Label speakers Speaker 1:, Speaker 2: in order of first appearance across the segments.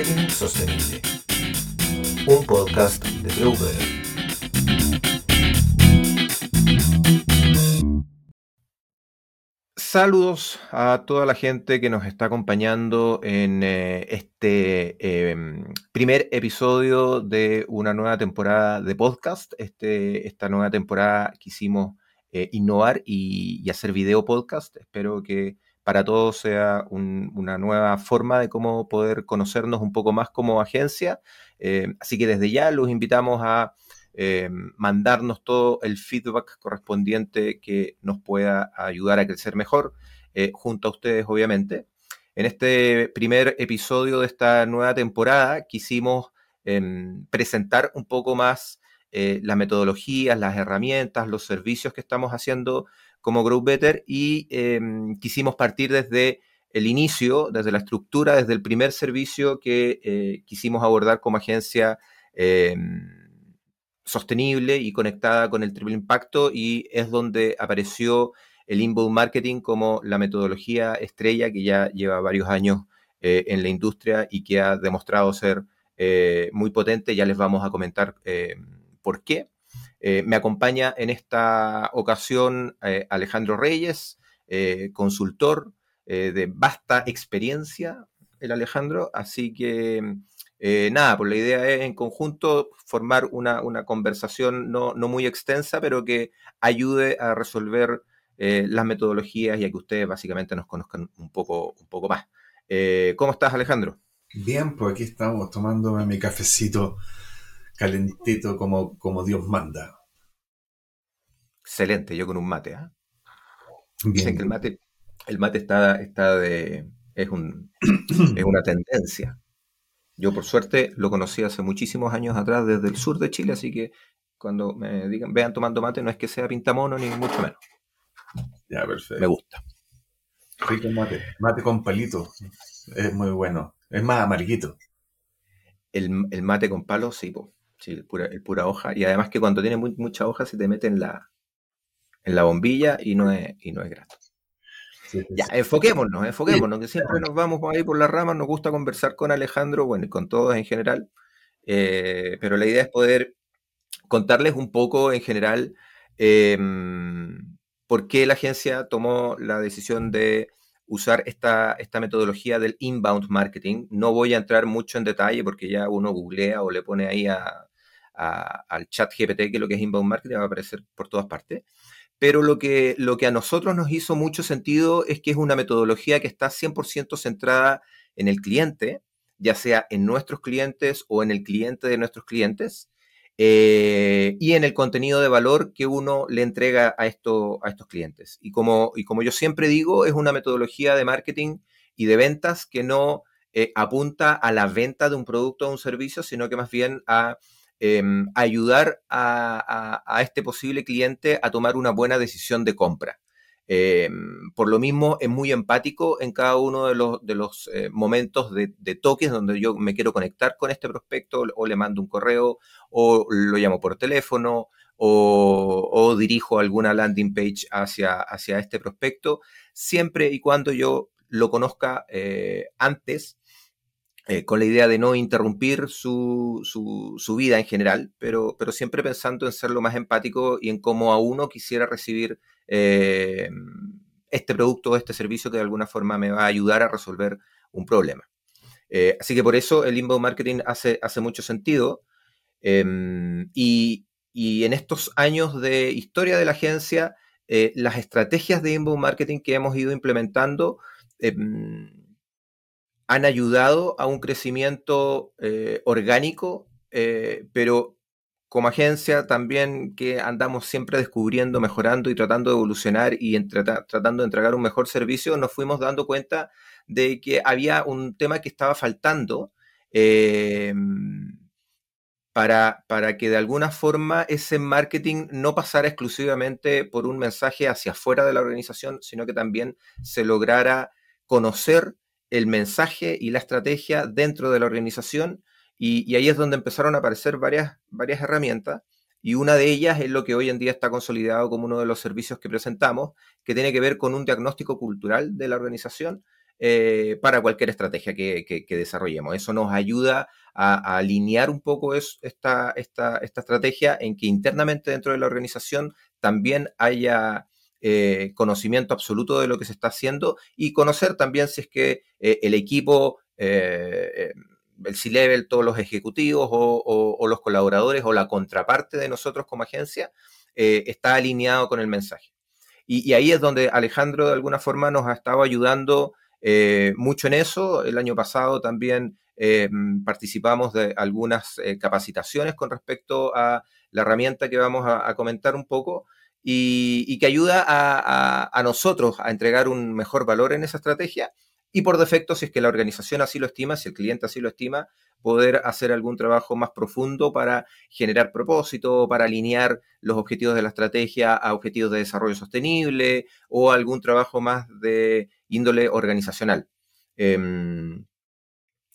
Speaker 1: Sostenible, un podcast de Growbetter.
Speaker 2: Saludos a toda la gente que nos está acompañando en eh, este em, primer episodio de una nueva temporada de podcast. Este, esta nueva temporada quisimos eh, innovar y, hacer video podcast. Espero que para todos sea una nueva forma de cómo poder conocernos un poco más como agencia. Eh, así que desde ya los invitamos a eh, mandarnos todo el feedback correspondiente que nos pueda ayudar a crecer mejor, eh, junto a ustedes, obviamente. En este primer episodio de esta nueva temporada quisimos em, presentar un poco más las metodologías, las herramientas, los servicios que estamos haciendo como Grow Better y em, quisimos partir desde el inicio, desde la estructura, desde el primer servicio que quisimos abordar como agencia em, sostenible y conectada con el triple impacto y es donde apareció el inbound marketing como la metodología estrella que ya lleva varios años eh, en la industria y que ha demostrado ser eh, muy potente. Ya les vamos a comentar eh, por qué. Me acompaña en esta ocasión Alejandro Reyes, consultor de vasta experiencia, el Alejandro, así que eh, nada, pues la idea es en conjunto formar una, conversación no, muy extensa, pero que ayude a resolver eh, las metodologías y a que ustedes básicamente nos conozcan un poco, un poco más. Eh, ¿Cómo estás, Alejandro?
Speaker 3: Bien, pues aquí estamos tomándome mi cafecito calentito como, como Dios manda.
Speaker 2: Excelente, yo con un mate. ¿ah? Dicen que el mate, el mate está, está de. Es, un, es una tendencia. Yo, por suerte, lo conocí hace muchísimos años atrás desde el sur de Chile, así que cuando me digan, vean tomando mate, no es que sea pintamono ni mucho menos.
Speaker 3: Ya, perfecto.
Speaker 2: Me gusta.
Speaker 3: Rico mate. Mate con palito. Es muy bueno. Es más amarguito.
Speaker 2: El, mate con palo, sí, sí el pura, pura, hoja. Y además que cuando tiene mucha hoja se te mete en la, en la bombilla y no es, y no es grato. Ya, enfoquémonos, enfoquémonos, que siempre nos vamos ahí por las ramas, nos gusta conversar con Alejandro, bueno, y con todos en general, eh, pero la idea es poder contarles un poco en general em, por qué la agencia tomó la decisión de usar esta, esta metodología del inbound marketing. No voy a entrar mucho en detalle porque ya uno googlea o le pone ahí al chat GPT que lo que es inbound marketing va a aparecer por todas partes pero lo que, lo que a nosotros nos hizo mucho sentido es que es una metodología que está 100% centrada en el cliente, ya sea en nuestros clientes o en el cliente de nuestros clientes, eh, y en el contenido de valor que uno le entrega a, esto, a estos clientes. Y como, y como yo siempre digo, es una metodología de marketing y de ventas que no eh, apunta a la venta de un producto o un servicio, sino que más bien a Em, ayudar a, este posible cliente a tomar una buena decisión de compra. Em, por lo mismo, es muy empático en cada uno de los, de los eh, momentos de, toques donde yo me quiero conectar con este prospecto o le mando un correo o lo llamo por teléfono o, dirijo alguna landing page hacia, hacia este prospecto, siempre y cuando yo lo conozca eh, antes eh, con la idea de no interrumpir su, su, vida en general, pero, pero, siempre pensando en ser lo más empático y en cómo a uno quisiera recibir eh, este producto o este servicio que de alguna forma me va a ayudar a resolver un problema. Eh, así que por eso el inbound marketing hace, hace mucho sentido. Em, y, y, en estos años de historia de la agencia, las estrategias de inbound marketing que hemos ido implementando em, han ayudado a un crecimiento eh, orgánico, eh, pero como agencia también que andamos siempre descubriendo, mejorando y tratando de evolucionar y tratando de entregar un mejor servicio, nos fuimos dando cuenta de que había un tema que estaba faltando eh, para, para que de alguna forma ese marketing no pasara exclusivamente por un mensaje hacia afuera de la organización, sino que también se lograra conocer el mensaje y la estrategia dentro de la organización y, ahí es donde empezaron a aparecer varias, varias herramientas y una de ellas es lo que hoy en día está consolidado como uno de los servicios que presentamos, que tiene que ver con un diagnóstico cultural de la organización, eh, para cualquier estrategia que, desarrollemos. Eso nos ayuda a, alinear un poco esta, esta, estrategia en que internamente dentro de la organización también haya eh, conocimiento absoluto de lo que se está haciendo y conocer también si es que eh, el equipo, el C-Level, todos los ejecutivos o, los colaboradores o la contraparte de nosotros como agencia está alineado con el mensaje. y, ahí es donde Alejandro de alguna forma nos ha estado ayudando eh, mucho en eso. El año pasado también eh, participamos de algunas eh, capacitaciones con respecto a la herramienta que vamos a, comentar un poco y, que ayuda a, nosotros a entregar un mejor valor en esa estrategia y por defecto, si es que la organización así lo estima, si el cliente así lo estima, poder hacer algún trabajo más profundo para generar propósito, para alinear los objetivos de la estrategia a objetivos de desarrollo sostenible o algún trabajo más de índole organizacional. Em,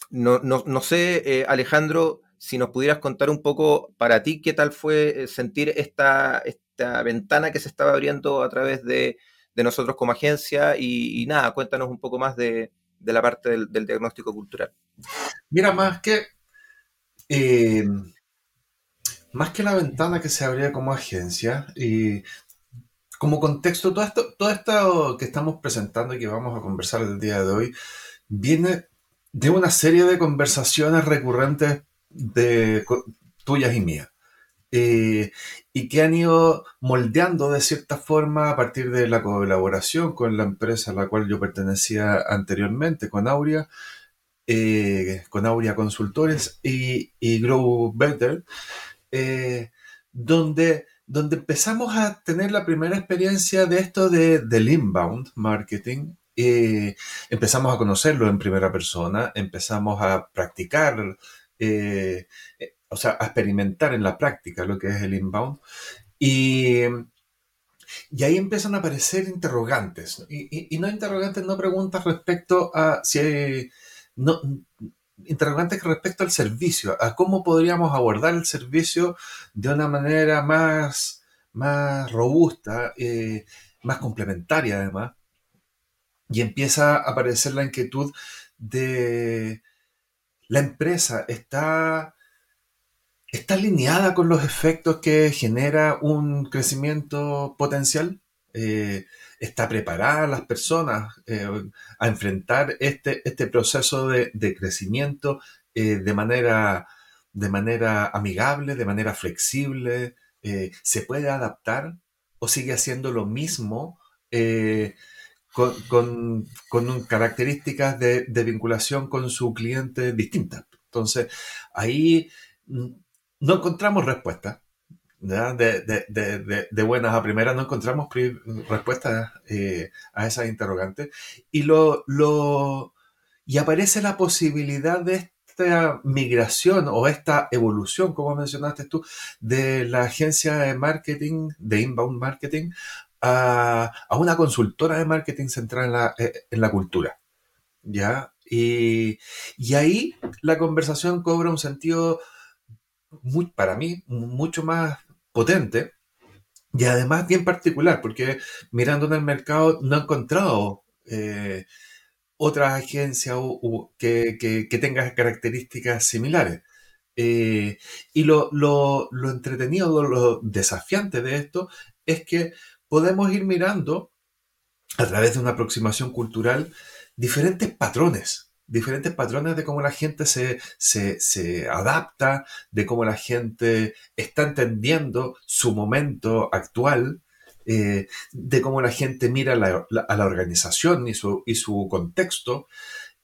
Speaker 2: no, sé, eh, Alejandro, si nos pudieras contar un poco para ti qué tal fue eh, sentir esta, esta ventana que se estaba abriendo a través de, nosotros como agencia y, nada, cuéntanos un poco más de, la parte del, diagnóstico cultural.
Speaker 3: Mira, más que em, más que la ventana que se abría como agencia, y como contexto, todo esto, todo esto que estamos presentando y que vamos a conversar el día de hoy, viene de una serie de conversaciones recurrentes de tuyas y mías. Eh, y que han ido moldeando de cierta forma a partir de la colaboración con la empresa a la cual yo pertenecía anteriormente, con Aurea, eh, con Aurea Consultores y, Grow Better, eh, donde donde empezamos a tener la primera experiencia de esto de, del inbound marketing. Empezamos a conocerlo en primera persona, empezamos a practicar, eh, eh, o sea, a experimentar en la práctica lo que es el inbound. Y, y ahí empiezan a aparecer interrogantes. Y, no interrogantes, no preguntas respecto a si no, interrogantes respecto al servicio, a cómo podríamos abordar el servicio de una manera más, más robusta, eh, más complementaria además. Y empieza a aparecer la inquietud de la empresa está, está alineada con los efectos que genera un crecimiento potencial. Eh, está preparada las personas eh, a enfrentar este, este proceso de, crecimiento eh, de, manera, de manera amigable, de manera flexible, se puede adaptar o sigue haciendo lo mismo con, características de, de, vinculación con su cliente distintas. Entonces, ahí mm, no encontramos respuesta. De, buenas a primeras no encontramos respuestas eh, a esas interrogantes y, lo, lo, y aparece la posibilidad de esta migración o esta evolución, como mencionaste tú, de la agencia de marketing, de inbound marketing, a, una consultora de marketing centrada en la, eh, en la cultura. ¿Ya? Y, y ahí la conversación cobra un sentido para mí, mucho más potente y además bien particular, porque mirando en el mercado no he encontrado eh, otra agencia que, que, tenga características similares. Eh, y lo, lo, lo entretenido, lo desafiante de esto es que podemos ir mirando a través de una aproximación cultural diferentes patrones diferentes patrones de cómo la gente se, se, adapta, de cómo la gente está entendiendo su momento actual, eh, de cómo la gente mira a la organización y su, y su contexto,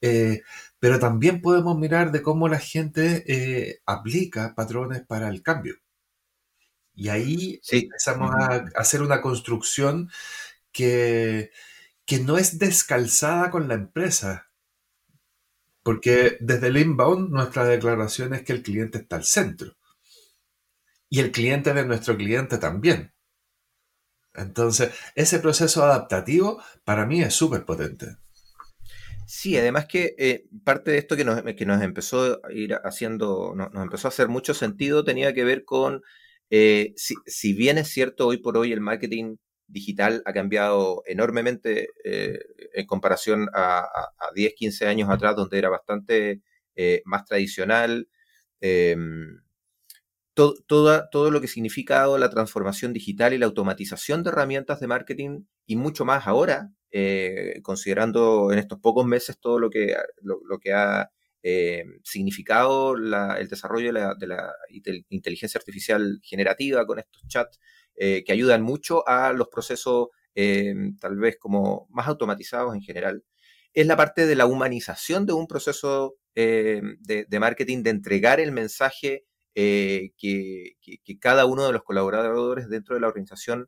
Speaker 3: eh, pero también podemos mirar de cómo la gente eh, aplica patrones para el cambio. Y ahí empezamos a hacer una construcción que, que no es descalzada con la empresa, porque desde el inbound nuestra declaración es que el cliente está al centro. Y el cliente de nuestro cliente también. Entonces, ese proceso adaptativo para mí es súper potente.
Speaker 2: Sí, además que eh, parte de esto que nos, que nos, empezó a ir haciendo, nos, empezó a hacer mucho sentido, tenía que ver con, eh, si, bien es cierto hoy por hoy el marketing digital ha cambiado enormemente eh, en comparación a, 10, 15 años atrás, donde era bastante eh, más tradicional. Em, todo, lo que ha significado la transformación digital y la automatización de herramientas de marketing y mucho más ahora, considerando en estos pocos meses todo lo que, lo, que ha significado el desarrollo de la, inteligencia artificial generativa con estos chats eh, que ayudan mucho a los procesos eh, tal vez como más automatizados en general, es la parte de la humanización de un proceso eh, de, marketing, de entregar el mensaje que, cada uno de los colaboradores dentro de la organización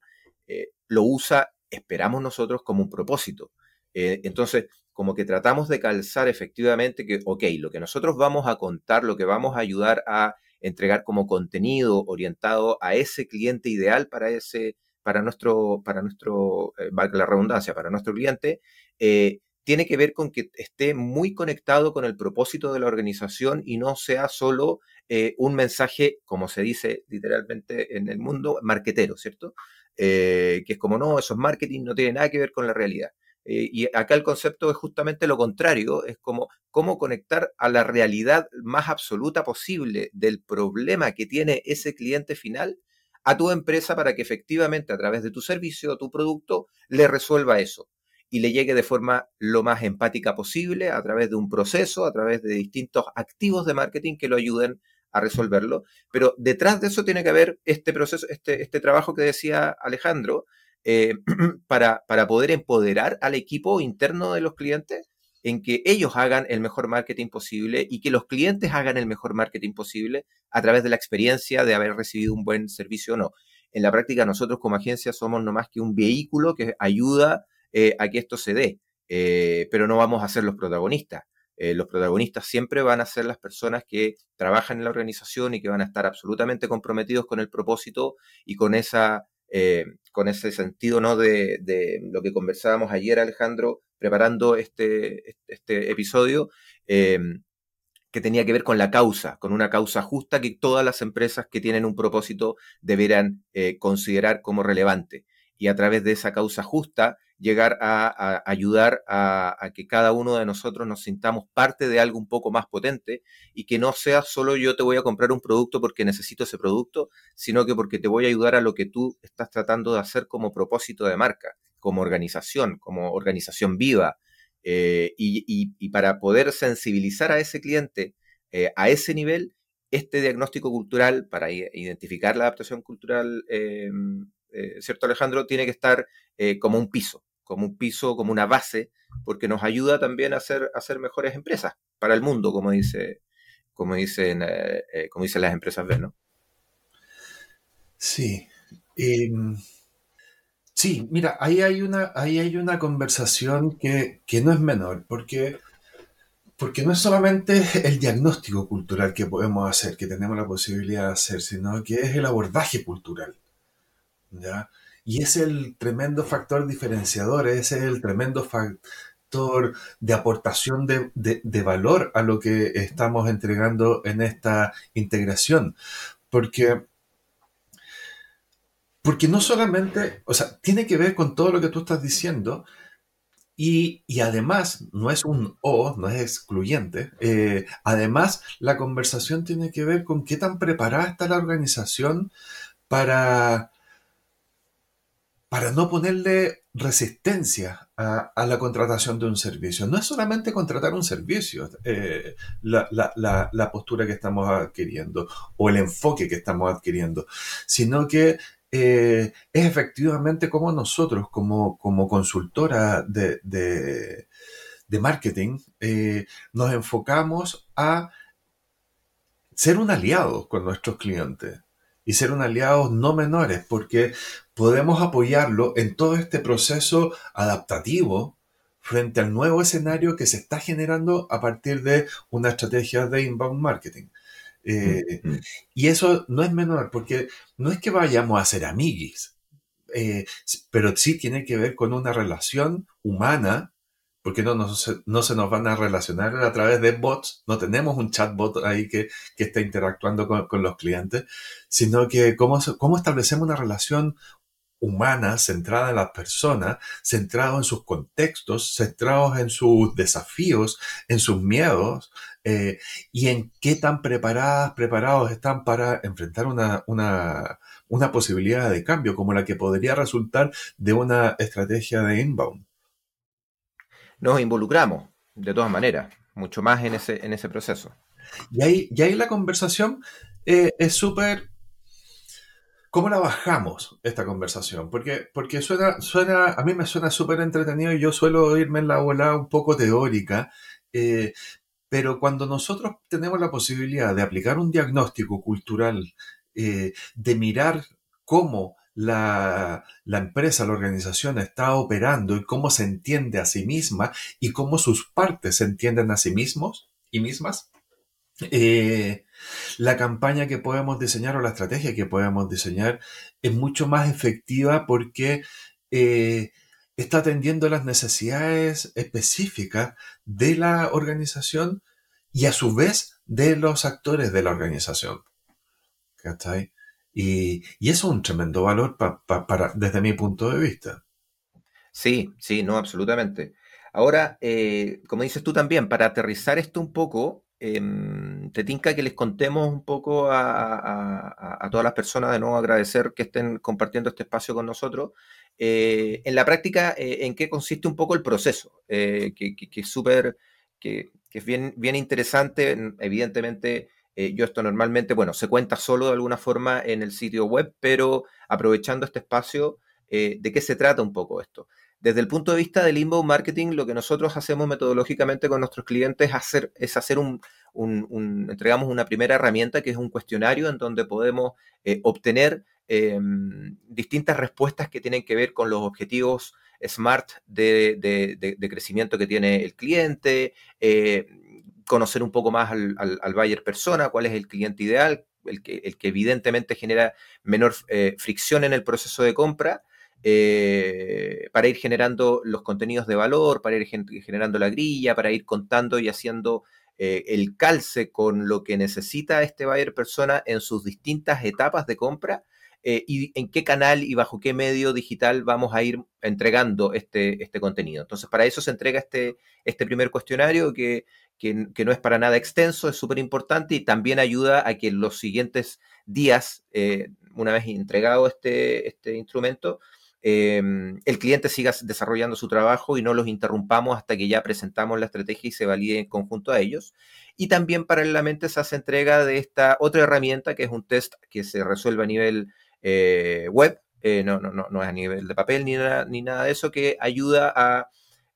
Speaker 2: lo usa, esperamos nosotros, como un propósito. entonces, como que tratamos de calzar efectivamente que, ok, lo que nosotros vamos a contar, lo que vamos a ayudar a entregar como contenido orientado a ese cliente ideal para ese, para nuestro, para nuestro, eh, la redundancia, para nuestro cliente, eh, tiene que ver con que esté muy conectado con el propósito de la organización y no sea solo eh, un mensaje, como se dice literalmente en el mundo, marquetero, ¿cierto? que es como, no, eso es marketing, no tiene nada que ver con la realidad. Eh, y acá el concepto es justamente lo contrario, es como cómo conectar a la realidad más absoluta posible del problema que tiene ese cliente final a tu empresa para que efectivamente a través de tu servicio o tu producto le resuelva eso y le llegue de forma lo más empática posible a través de un proceso, a través de distintos activos de marketing que lo ayuden a resolverlo. Pero detrás de eso tiene que haber este proceso, este, este trabajo que decía Alejandro, eh, para, para poder empoderar al equipo interno de los clientes en que ellos hagan el mejor marketing posible y que los clientes hagan el mejor marketing posible a través de la experiencia de haber recibido un buen servicio o no. En la práctica, nosotros como agencia somos no más que un vehículo que ayuda eh, a que esto se dé, eh, pero no vamos a ser los protagonistas. los protagonistas siempre van a ser las personas que trabajan en la organización y que van a estar absolutamente comprometidos con el propósito y con esa eh, con ese sentido ¿no? De, lo que conversábamos ayer, Alejandro, preparando este, este episodio, eh, que tenía que ver con la causa, con una causa justa que todas las empresas que tienen un propósito deberán eh, considerar como relevante. Y a través de esa causa justa, llegar a, ayudar a, que cada uno de nosotros nos sintamos parte de algo un poco más potente y que no sea solo yo te voy a comprar un producto porque necesito ese producto, sino que porque te voy a ayudar a lo que tú estás tratando de hacer como propósito de marca, como organización, como organización viva. Eh, y, para poder sensibilizar a ese cliente eh, a ese nivel, este diagnóstico cultural para identificar la adaptación cultural, eh, ¿cierto Alejandro? Tiene que estar como un piso como un piso, como una base, porque nos ayuda también a hacer, a mejores empresas para el mundo, como dice, como dicen, eh, eh, como dicen las empresas B, ¿no?
Speaker 3: Sí. Em, sí, mira, ahí hay una, ahí hay una conversación que, no es menor, porque, porque no es solamente el diagnóstico cultural que podemos hacer, que tenemos la posibilidad de hacer, sino que es el abordaje cultural. ¿ya? Y es el tremendo factor diferenciador, ese es el tremendo factor de aportación de, valor a lo que estamos entregando en esta integración. Porque, porque no solamente, o sea, tiene que ver con todo lo que tú estás diciendo, y, además, no es un o, no es excluyente. Eh, además, la conversación tiene que ver con qué tan preparada está la organización para, para no ponerle resistencia a, la contratación de un servicio. No es solamente contratar un servicio, eh, la, postura que estamos adquiriendo o el enfoque que estamos adquiriendo, sino que eh, es efectivamente como nosotros, como, como consultora de, marketing, eh, nos enfocamos a ser un aliado con nuestros clientes y ser un aliado no menores, porque podemos apoyarlo en todo este proceso adaptativo frente al nuevo escenario que se está generando a partir de una estrategia de inbound marketing. Eh, mm, mm. Y eso no es menor, porque no es que vayamos a ser amiguis, eh, pero sí tiene que ver con una relación humana porque no, no, se, no se nos van a relacionar a través de bots, no tenemos un chatbot ahí que, que está interactuando con, con, los clientes, sino que cómo, cómo establecemos una relación humana, centrada en las personas, centrado en sus contextos, centrados en sus desafíos, en sus miedos eh, y en qué tan preparadas, preparados están para enfrentar una, una, una posibilidad de cambio como la que podría resultar de una estrategia de inbound.
Speaker 2: Nos involucramos, de todas maneras, mucho más en ese, en ese proceso.
Speaker 3: Y ahí, y ahí la conversación eh, es súper... ¿Cómo la bajamos esta conversación? Porque, porque suena, suena, a mí me suena súper entretenido y yo suelo irme en la bola un poco teórica, eh, pero cuando nosotros tenemos la posibilidad de aplicar un diagnóstico cultural, eh, de mirar cómo la, empresa, la organización está operando y cómo se entiende a sí misma y cómo sus partes se entienden a sí mismos y mismas, eh, la campaña que podemos diseñar o la estrategia que podemos diseñar es mucho más efectiva porque eh, está atendiendo las necesidades específicas de la organización y a su vez de los actores de la organización. Y, eso es un tremendo valor para, desde mi punto de vista.
Speaker 2: Sí, sí, no, absolutamente. Ahora, eh, como dices tú también, para aterrizar esto un poco, Em, te tinca que les contemos un poco a, todas las personas, de nuevo agradecer que estén compartiendo este espacio con nosotros. Eh, en la práctica, eh, en qué consiste un poco el proceso, eh, que, es súper, que, es bien, bien interesante. Evidentemente, yo esto normalmente, bueno, se cuenta solo de alguna forma en el sitio web, pero aprovechando este espacio, ¿de qué se trata un poco esto? Desde el punto de vista del inbound marketing, lo que nosotros hacemos metodológicamente con nuestros clientes es hacer, es hacer un, entregamos una primera herramienta que es un cuestionario en donde podemos eh, obtener em, distintas respuestas que tienen que ver con los objetivos SMART de, crecimiento que tiene el cliente, eh, conocer un poco más al, al, buyer persona, cuál es el cliente ideal, el que, el que evidentemente genera menor eh, fricción en el proceso de compra eh, para ir generando los contenidos de valor, para ir generando la grilla, para ir contando y haciendo eh, el calce con lo que necesita este buyer persona en sus distintas etapas de compra y en qué canal y bajo qué medio digital vamos a ir entregando este, este contenido. Entonces, para eso se entrega este, este primer cuestionario que, que, no es para nada extenso, es súper importante y también ayuda a que en los siguientes días, una vez entregado este, este instrumento, Em, el cliente siga desarrollando su trabajo y no los interrumpamos hasta que ya presentamos la estrategia y se valide en conjunto a ellos. Y también paralelamente se hace entrega de esta otra herramienta que es un test que se resuelve a nivel eh, web, eh, no, no, no, no, es a nivel de papel ni nada, ni nada de eso, que ayuda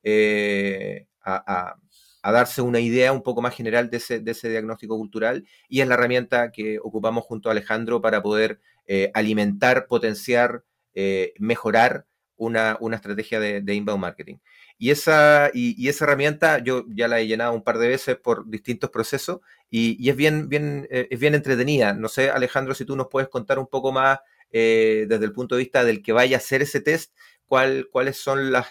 Speaker 2: eh, a, darse una idea un poco más general de ese, de ese, diagnóstico cultural y es la herramienta que ocupamos junto a Alejandro para poder alimentar, potenciar, eh, mejorar una, estrategia de, inbound marketing. Y esa, y, esa herramienta yo ya la he llenado un par de veces por distintos procesos y, es, bien, bien, eh, es bien entretenida. No sé, Alejandro, si tú nos puedes contar un poco más eh, desde el punto de vista del que vaya a hacer ese test, cuál, cuáles son las,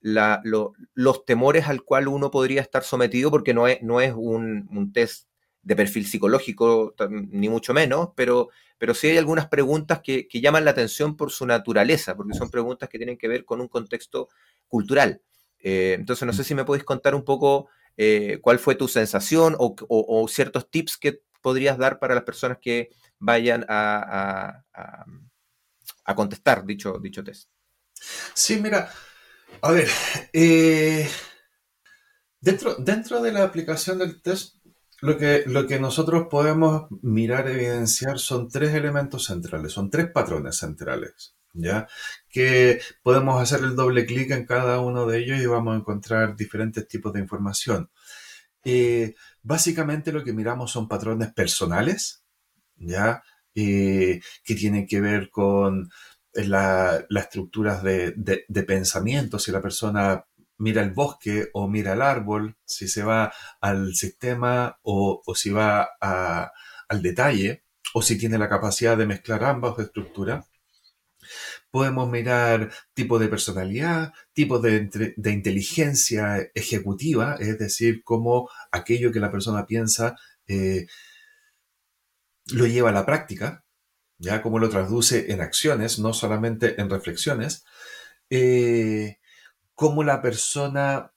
Speaker 2: los temores al cual uno podría estar sometido, porque no es, no es un, un test de perfil psicológico, ni mucho menos, pero pero sí hay algunas preguntas que, llaman la atención por su naturaleza, porque son preguntas que tienen que ver con un contexto cultural. Eh, entonces, no sé si me podéis contar un poco eh, cuál fue tu sensación o, ciertos tips que podrías dar para las personas que vayan a, contestar dicho, dicho test.
Speaker 3: Sí, mira, a ver, eh, dentro, dentro de la aplicación del test lo que, lo que nosotros podemos mirar, evidenciar, son tres elementos centrales, son tres patrones centrales, ¿ya? Que podemos hacer el doble clic en cada uno de ellos y vamos a encontrar diferentes tipos de información. Eh, básicamente lo que miramos son patrones personales, ¿ya? Eh, que tienen que ver con las estructuras de, pensamiento, si la persona mira el bosque o mira el árbol, si se va al sistema o, si va al detalle, o si tiene la capacidad de mezclar ambas estructuras. Podemos mirar tipo de personalidad, tipo de, inteligencia ejecutiva, es decir, cómo aquello que la persona piensa eh, lo lleva a la práctica, ya cómo lo traduce en acciones, no solamente en reflexiones, eh, cómo la persona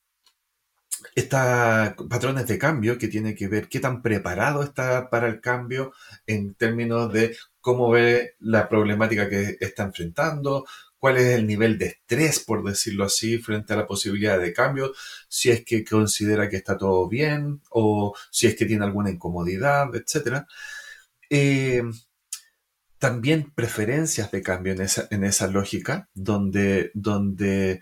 Speaker 3: está patrones de cambio que tiene que ver qué tan preparado está para el cambio en términos de cómo ve la problemática que está enfrentando, cuál es el nivel de estrés, por decirlo así, frente a la posibilidad de cambio, si es que considera que está todo bien o si es que tiene alguna incomodidad, etc. también preferencias de cambio en esa, en esa lógica, donde, donde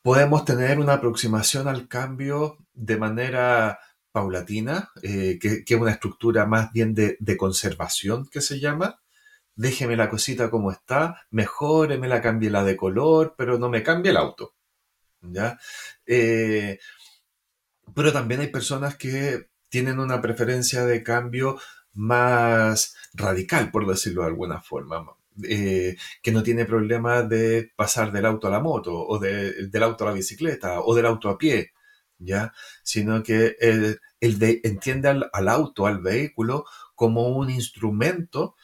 Speaker 3: podemos tener una aproximación al cambio de manera paulatina, eh, que, es una estructura más bien de, conservación que se llama, déjeme la cosita como está, mejore, la cambie la de color, pero no me cambie el auto. ¿Ya? Eh, pero también hay personas que tienen una preferencia de cambio más radical, por decirlo de alguna forma, eh, que no tiene problema de pasar del auto a la moto, o del auto a la bicicleta, o del auto a pie, ¿ya? Sino que el, entiende al, auto, al vehículo, como un instrumento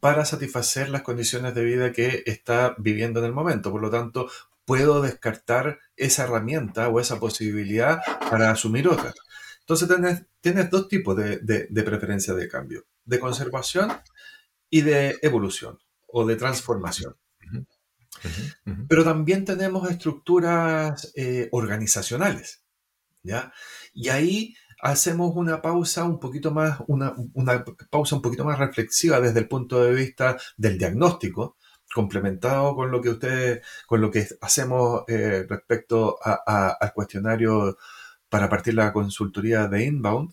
Speaker 3: para satisfacer las condiciones de vida que está viviendo en el momento. Por lo tanto, puedo descartar esa herramienta o esa posibilidad para asumir otra. Entonces tienes, dos tipos de, de, preferencia de cambio, de conservación y de evolución o de transformación. Pero también tenemos estructuras eh, organizacionales, ¿ya? Y ahí hacemos una pausa un poquito más, una, pausa un poquito más reflexiva desde el punto de vista del diagnóstico, complementado con lo que ustedes, con lo que hacemos eh, respecto al cuestionario para partir la consultoría de Inbound,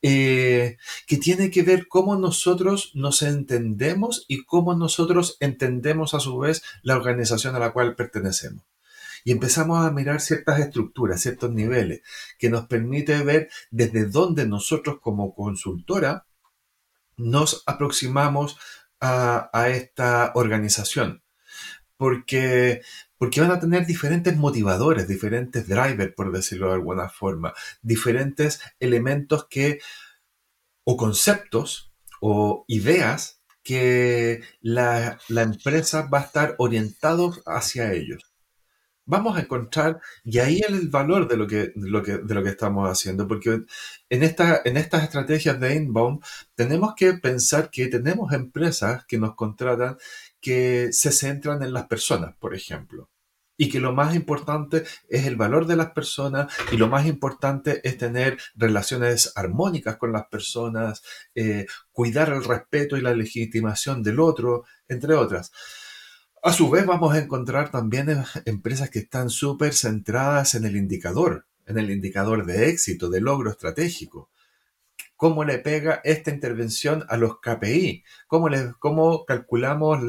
Speaker 3: eh, que tiene que ver cómo nosotros nos entendemos y cómo nosotros entendemos a su vez la organización a la cual pertenecemos y empezamos a mirar ciertas estructuras, ciertos niveles, que nos permite ver desde dónde nosotros como consultora nos aproximamos a, esta organización. Porque, porque van a tener diferentes motivadores, diferentes drivers, por decirlo de alguna forma, diferentes elementos que, o conceptos, o ideas que la, empresa va a estar orientado hacia ellos vamos a encontrar, y ahí el valor de lo que, lo que estamos haciendo, porque en, esta, en estas estrategias de inbound tenemos que pensar que tenemos empresas que nos contratan que se centran en las personas, por ejemplo. Y que lo más importante es el valor de las personas y lo más importante es tener relaciones armónicas con las personas, eh, cuidar el respeto y la legitimación del otro, entre otras. A su vez vamos a encontrar también em, empresas que están súper centradas en el indicador, en el indicador de éxito, de logro estratégico. ¿Cómo le pega esta intervención a los KPI? ¿Cómo, le, cómo calculamos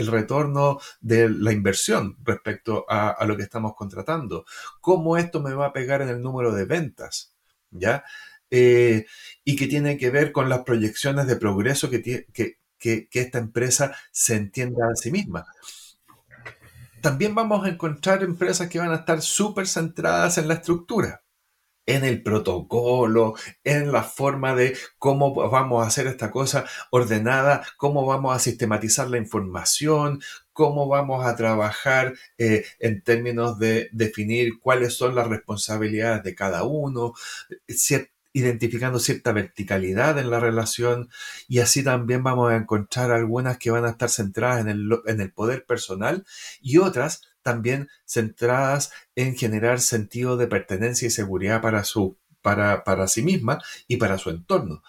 Speaker 3: el retorno de la inversión respecto a, lo que estamos contratando? ¿Cómo esto me va a pegar en el número de ventas? ¿Ya? Eh, y que tiene que ver con las proyecciones de progreso que, que, que, que esta empresa se entienda a sí misma también vamos a encontrar empresas que van a estar súper centradas en la estructura, en el protocolo, en la forma de cómo vamos a hacer esta cosa ordenada, cómo vamos a sistematizar la información, cómo vamos a trabajar eh, en términos de definir cuáles son las responsabilidades de cada uno, identificando cierta verticalidad en la relación. Y así también vamos a encontrar algunas que van a estar centradas en el, en el poder personal y otras también centradas en generar sentido de pertenencia y seguridad para, su, para, para sí misma y para su entorno.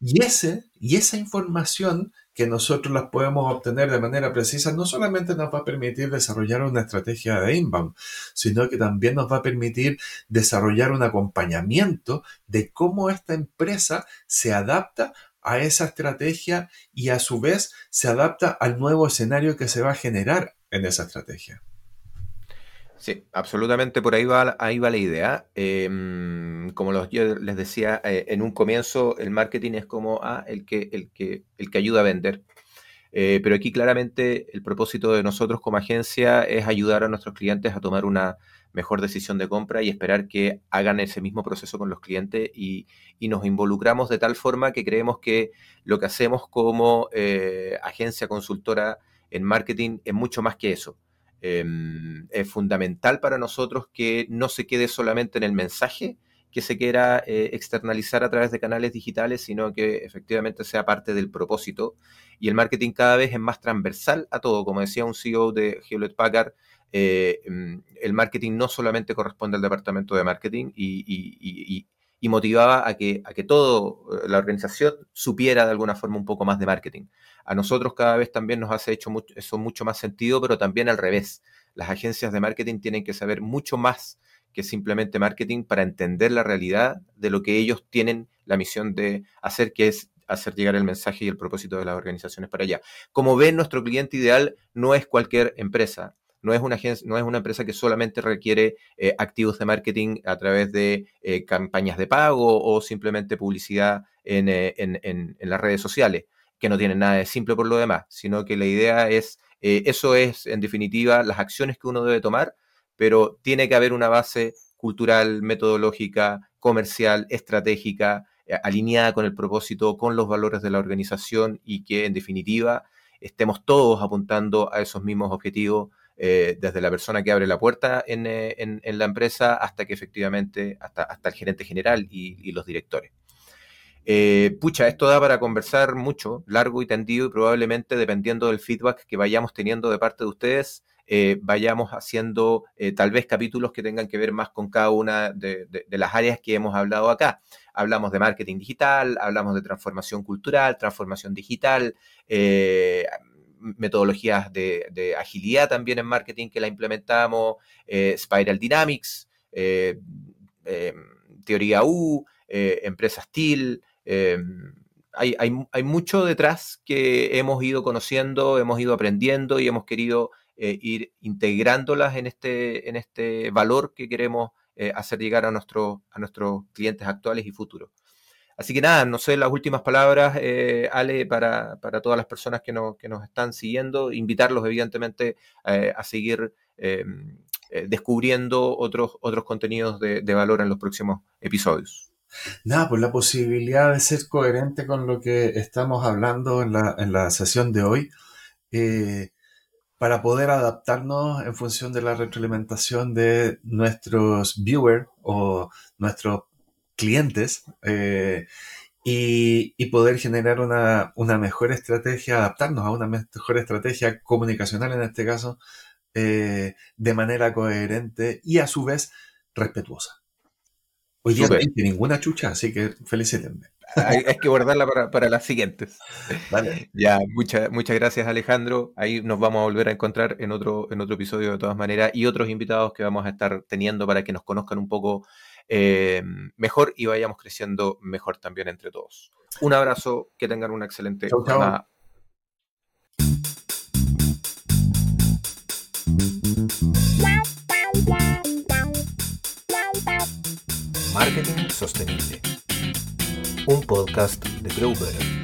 Speaker 3: Y, ese, y esa información que nosotros las podemos obtener de manera precisa no solamente nos va a permitir desarrollar una estrategia de inbound, sino que también nos va a permitir desarrollar un acompañamiento de cómo esta empresa se adapta a esa estrategia y a su vez se adapta al nuevo escenario que se va a generar en esa estrategia.
Speaker 2: Sí, absolutamente por ahí va, ahí va la idea. Em, como los, yo les decía eh, en un comienzo, el marketing es como ah, el, que, el, que, el que ayuda a vender. Eh, pero aquí claramente el propósito de nosotros como agencia es ayudar a nuestros clientes a tomar una mejor decisión de compra y esperar que hagan ese mismo proceso con los clientes y, nos involucramos de tal forma que creemos que lo que hacemos como eh, agencia consultora en marketing es mucho más que eso. Em, es fundamental para nosotros que no se quede solamente en el mensaje que se quiera eh, externalizar a través de canales digitales, sino que efectivamente sea parte del propósito. Y el marketing cada vez es más transversal a todo. Como decía un CEO de Hewlett Packard, eh, em, el marketing no solamente corresponde al departamento de marketing y, motivaba a que, a que toda eh, la organización supiera de alguna forma un poco más de marketing. A nosotros cada vez también nos hace hecho eso mucho más sentido, pero también al revés. Las agencias de marketing tienen que saber mucho más que simplemente marketing para entender la realidad de lo que ellos tienen la misión de hacer, que es hacer llegar el mensaje y el propósito de las organizaciones para allá. Como ven, nuestro cliente ideal no es cualquier empresa no es una, no es una empresa que solamente requiere eh, activos de marketing a través de eh, campañas de pago o simplemente publicidad eh, en, las redes sociales, que no tienen nada de simple por lo demás, sino que la idea es, eso es en definitiva las acciones que uno debe tomar, pero tiene que haber una base cultural, metodológica, comercial, estratégica, alineada con el propósito, con los valores de la organización y que en definitiva estemos todos apuntando a esos mismos objetivos eh, desde la persona que abre la puerta en, eh, la empresa hasta que efectivamente, hasta, hasta el gerente general y, los directores. Eh, pucha, esto da para conversar mucho, largo y tendido, y probablemente dependiendo del feedback que vayamos teniendo de parte de ustedes, vayamos haciendo tal vez capítulos que tengan que ver más con cada una de, las áreas que hemos hablado acá. Hablamos de marketing digital, hablamos de transformación cultural, transformación digital, metodologías de, agilidad también en marketing que la implementamos, eh, Spiral Dynamics, eh, eh, Teoría U, Empresa Steel. Hay, hay, mucho detrás que hemos ido conociendo, hemos ido aprendiendo y hemos querido ir integrándolas en este, en este valor que queremos hacer llegar a, nuestro, a nuestros clientes actuales y futuros. Así que nada, no sé, las últimas palabras, eh, Ale, para, todas las personas que, que, nos están siguiendo, invitarlos evidentemente eh, a seguir em, eh, descubriendo otros, otros contenidos de, valor en los próximos episodios.
Speaker 3: Nada, pues la posibilidad de ser coherente con lo que estamos hablando en la, en la sesión de hoy, para poder adaptarnos en función de la retroalimentación de nuestros viewers o nuestros clientes eh, y, poder generar una, mejor estrategia, adaptarnos a una mejor estrategia comunicacional en este caso, eh, de manera coherente y a su vez respetuosa. Hoy día no hay ninguna chucha, así que felicítenme.
Speaker 2: Hay, que guardarla para, las siguientes. Vale. Ya, muchas muchas gracias Alejandro. Ahí nos vamos a volver a encontrar en otro, en otro episodio de todas maneras y otros invitados que vamos a estar teniendo para que nos conozcan un poco eh, mejor y vayamos creciendo mejor también entre todos. Un abrazo, que tengan una excelente jornada.
Speaker 1: Marketing Sostenible. Un podcast de Grover.